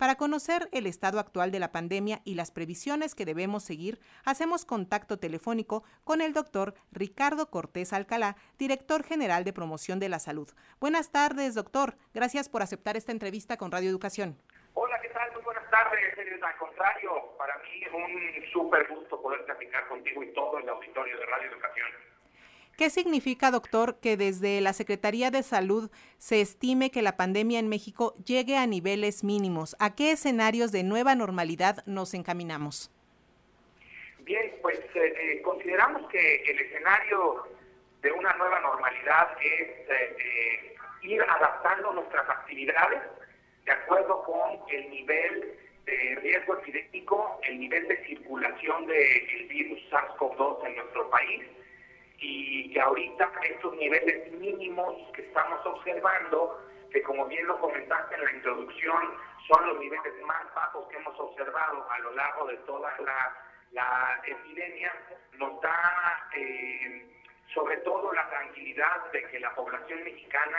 Para conocer el estado actual de la pandemia y las previsiones que debemos seguir, hacemos contacto telefónico con el doctor Ricardo Cortés Alcalá, director general de promoción de la salud. Buenas tardes, doctor. Gracias por aceptar esta entrevista con Radio Educación. Hola, ¿qué tal? Muy buenas tardes. Al contrario, para mí es un súper gusto poder platicar contigo y todo el auditorio de Radio Educación. ¿Qué significa, doctor, que desde la Secretaría de Salud se estime que la pandemia en México llegue a niveles mínimos? ¿A qué escenarios de nueva normalidad nos encaminamos? Bien, pues eh, eh, consideramos que el escenario de una nueva normalidad es eh, ir adaptando nuestras actividades de acuerdo con el nivel de riesgo epidémico, el nivel de circulación del virus SARS-CoV-2 en nuestro país y que ahorita estos niveles mínimos que estamos observando, que como bien lo comentaste en la introducción, son los niveles más bajos que hemos observado a lo largo de toda la, epidemia, nos da eh, sobre todo la tranquilidad de que la población mexicana,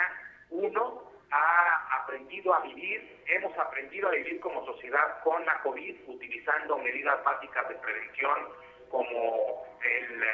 uno, ha aprendido a vivir, hemos aprendido a vivir como sociedad con la COVID, utilizando medidas básicas de prevención como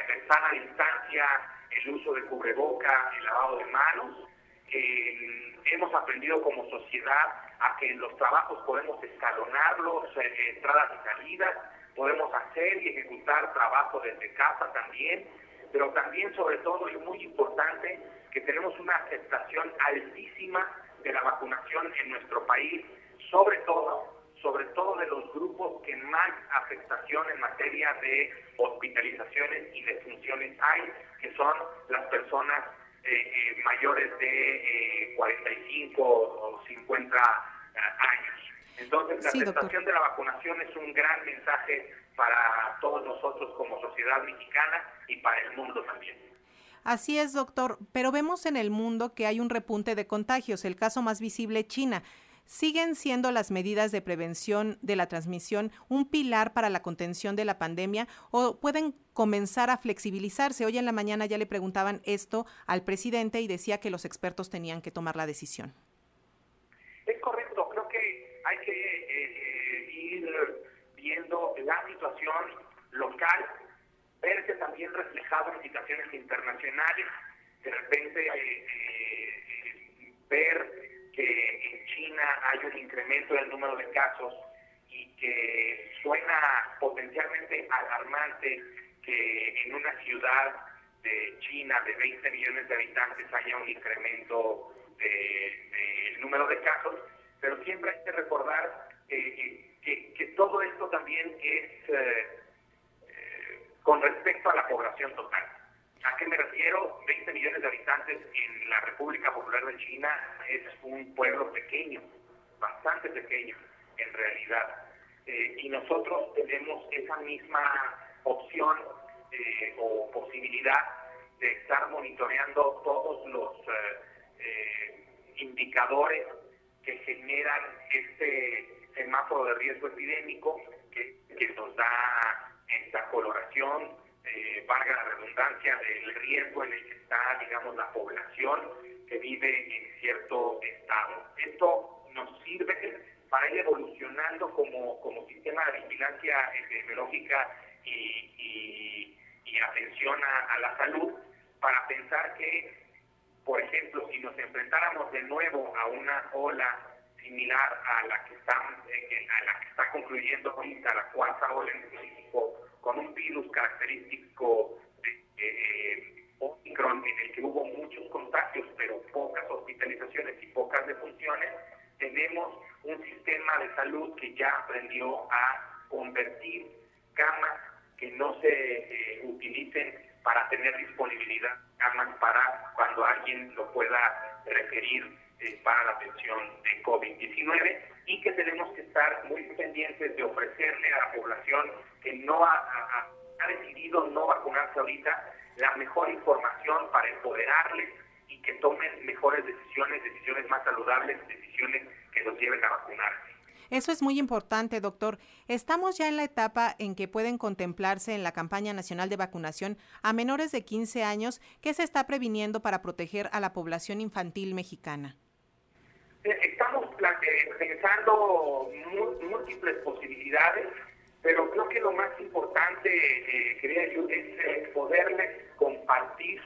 el, estar a distancia, el uso de cubreboca, el lavado de manos. Eh, hemos aprendido como sociedad a que en los trabajos podemos escalonarlos, eh, entradas y salidas, podemos hacer y ejecutar trabajo desde casa también, pero también sobre todo y muy importante que tenemos una aceptación altísima de la vacunación en nuestro país, sobre todo sobre todo de los grupos que más afectación en materia de hospitalizaciones y defunciones hay, que son las personas eh, eh, mayores de 45 eh, o 50 años. Entonces, la aceptación de la vacunación es un gran mensaje para todos nosotros como sociedad mexicana y para el mundo también. Así es, doctor, pero vemos en el mundo que hay un repunte de contagios, el caso más visible China. ¿Siguen siendo las medidas de prevención de la transmisión un pilar para la contención de la pandemia o pueden comenzar a flexibilizarse? Hoy en la mañana ya le preguntaban esto al presidente y decía que los expertos tenían que tomar la decisión. Es correcto, creo que hay que eh, ir viendo la situación local, verse también reflejado en situaciones internacionales, de repente eh, eh, ver que Hay un incremento del número de casos y que suena potencialmente alarmante que en una ciudad de China de 20 millones de habitantes haya un incremento del número de casos, pero siempre hay que recordar que, todo esto también es eh, eh, con respecto a la población total. ¿A qué me refiero? 20 millones de habitantes en la República Popular de China es un pueblo pequeño, bastante pequeño en realidad. Eh, y nosotros tenemos esa misma opción eh, o posibilidad de estar monitoreando todos los eh, indicadores que generan este semáforo de riesgo epidémico que, que nos da esta coloración eh, valga la redundancia, del riesgo en el que está, digamos, la población que vive en cierto estado. Esto nos sirve para ir evolucionando como, como sistema de vigilancia epidemiológica y, y, atención a, la salud, para pensar que, por ejemplo, si nos enfrentáramos de nuevo a una ola similar a la que está, eh, a la que está concluyendo ahorita, la cuarta ola en México, con un virus característico de eh, Omicron en el que hubo muchos contagios, pero pocas hospitalizaciones y pocas defunciones, tenemos un sistema de salud que ya aprendió a convertir camas que no se eh, utilicen para tener disponibilidad, camas para cuando alguien lo pueda requerir eh, para la atención de COVID-19 y que tenemos que estar muy pendientes de ofrecerle a la población que no ha, decidido no vacunarse ahorita la mejor información para empoderarles y que tomen mejores decisiones, decisiones más saludables, decisiones que los lleven a vacunarse. Eso es muy importante, doctor. Estamos ya en la etapa en que pueden contemplarse en la campaña nacional de vacunación a menores de 15 años que se está previniendo para proteger a la población infantil mexicana. Eh, estamos analizando múltiples posibilidades, pero creo que lo más importante, eh, quería yo, es eh, poderles compartir,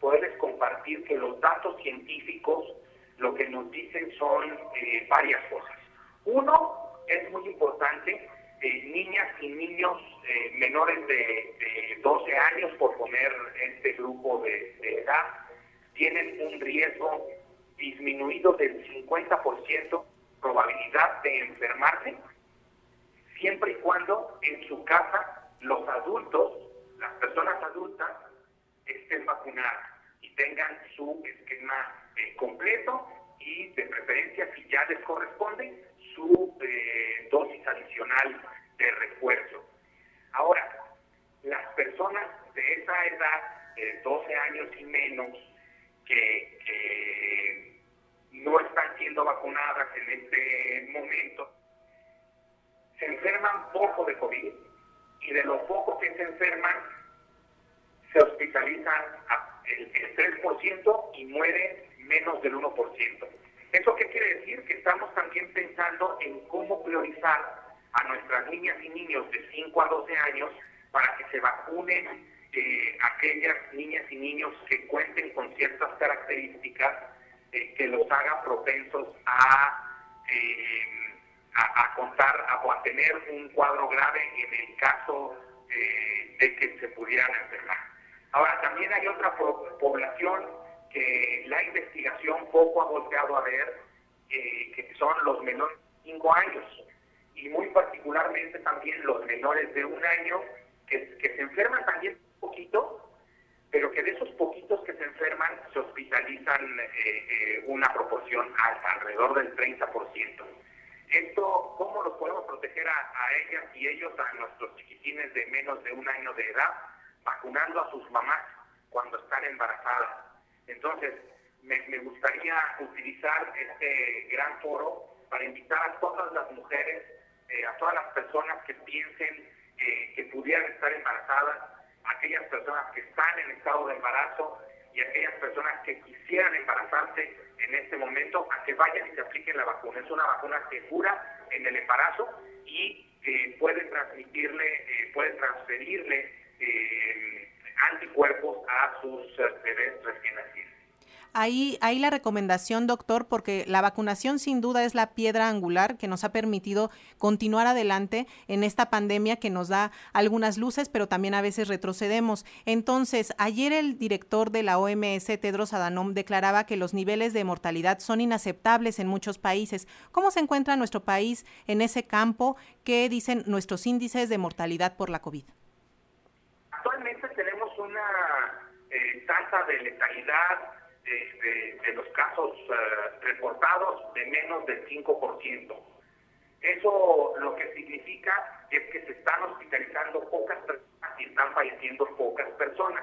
poderles compartir que los datos científicos lo que nos dicen son eh, varias cosas. Uno, es muy importante, niñas y niños menores de, 12 años, por poner este grupo de edad, tienen un riesgo disminuido del 50% probabilidad de enfermarse, siempre y cuando en su casa los adultos, las personas adultas, estén vacunadas y tengan su esquema eh, completo y de preferencia, si ya les corresponde, su eh, dosis adicional de refuerzo. Ahora, las personas de esa edad, de 12 años y menos, que, no están siendo vacunadas en este momento, se enferman poco de COVID y de lo poco que se enferman, se hospitalizan el, 3% y muere menos del 1%. ¿Eso qué quiere decir? Que estamos también pensando en cómo priorizar a nuestras niñas y niños de 5 a 12 años para que se vacunen eh, aquellas niñas y niños que cuenten con ciertas características eh, que los hagan propensos a, eh, a, contar o a tener un cuadro grave en el caso de que se pudieran enfermar. Ahora, también hay otra población que la investigación poco ha volteado a ver, que son los menores de 5 años, y muy particularmente también los menores de un año que, que se enferman también poquito, pero que de esos poquitos que se enferman se hospitalizan eh, eh, una proporción alrededor del 30%. Esto, ¿cómo los podemos proteger a, ellas y ellos, a nuestros chiquitines de menos de un año de edad, vacunando a sus mamás cuando están embarazadas? Entonces, me, gustaría utilizar este gran foro para invitar a todas las mujeres, eh, a todas las personas que piensen que pudieran estar embarazadas, aquellas personas que están en estado de embarazo y aquellas personas que quisieran embarazarse en este momento a que vayan y se apliquen la vacuna. Es una vacuna segura en el embarazo y eh, puede transmitirle, eh, puede transferirle eh, anticuerpos a sus bebés recién nacidos. Ahí, ahí la recomendación, doctor, porque la vacunación sin duda es la piedra angular que nos ha permitido continuar adelante en esta pandemia que nos da algunas luces, pero también a veces retrocedemos. Entonces, ayer el director de la OMS, Tedros Adhanom, declaraba que los niveles de mortalidad son inaceptables en muchos países. ¿Cómo se encuentra nuestro país en ese campo? ¿Qué dicen nuestros índices de mortalidad por la COVID? Actualmente tenemos una eh, tasa de letalidad de, los casos eh, reportados de menos del 5%. Eso lo que significa es que se están hospitalizando pocas personas y están falleciendo pocas personas.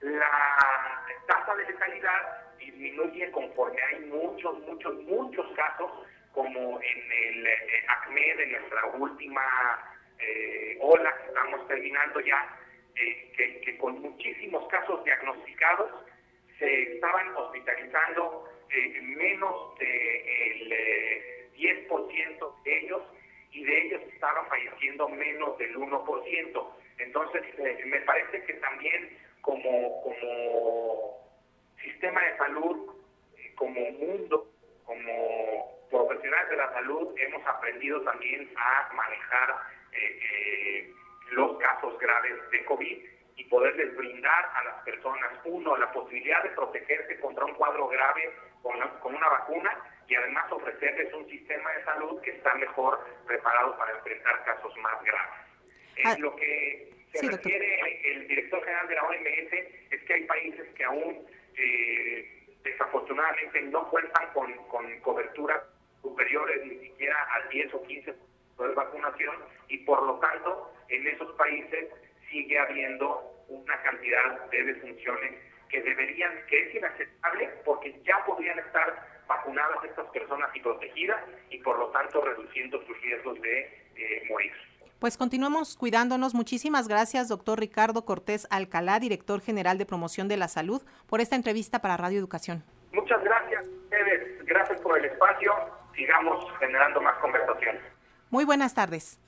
La tasa de letalidad disminuye conforme hay muchos, muchos, muchos casos, como en el eh, ACME de nuestra última eh, ola que estamos terminando ya, que con muchísimos casos diagnosticados se estaban hospitalizando eh, menos del eh, 10% de ellos y de ellos estaban falleciendo menos del 1%. Entonces, eh, me parece que también como, como sistema de salud, eh, como mundo, como profesionales de la salud, hemos aprendido también a manejar los casos graves de COVID y poderles brindar a las personas, uno, la posibilidad de protegerse contra un cuadro grave con, con una vacuna y además ofrecerles un sistema de salud que está mejor preparado para enfrentar casos más graves. Ah, lo que se refiere el director general de la OMS es que hay países que aún eh, desafortunadamente no cuentan con, con coberturas superiores ni siquiera al 10 o 15 de vacunación y por lo tanto en esos países sigue habiendo una cantidad de defunciones que deberían, que es inaceptable porque ya podrían estar vacunadas estas personas y protegidas y por lo tanto reduciendo sus riesgos de eh, morir. Pues continuamos cuidándonos. Muchísimas gracias, doctor Ricardo Cortés Alcalá, director general de promoción de la salud, por esta entrevista para Radio Educación. Muchas gracias a ustedes. Gracias por el espacio. sigamos generando más conversación. Muy buenas tardes.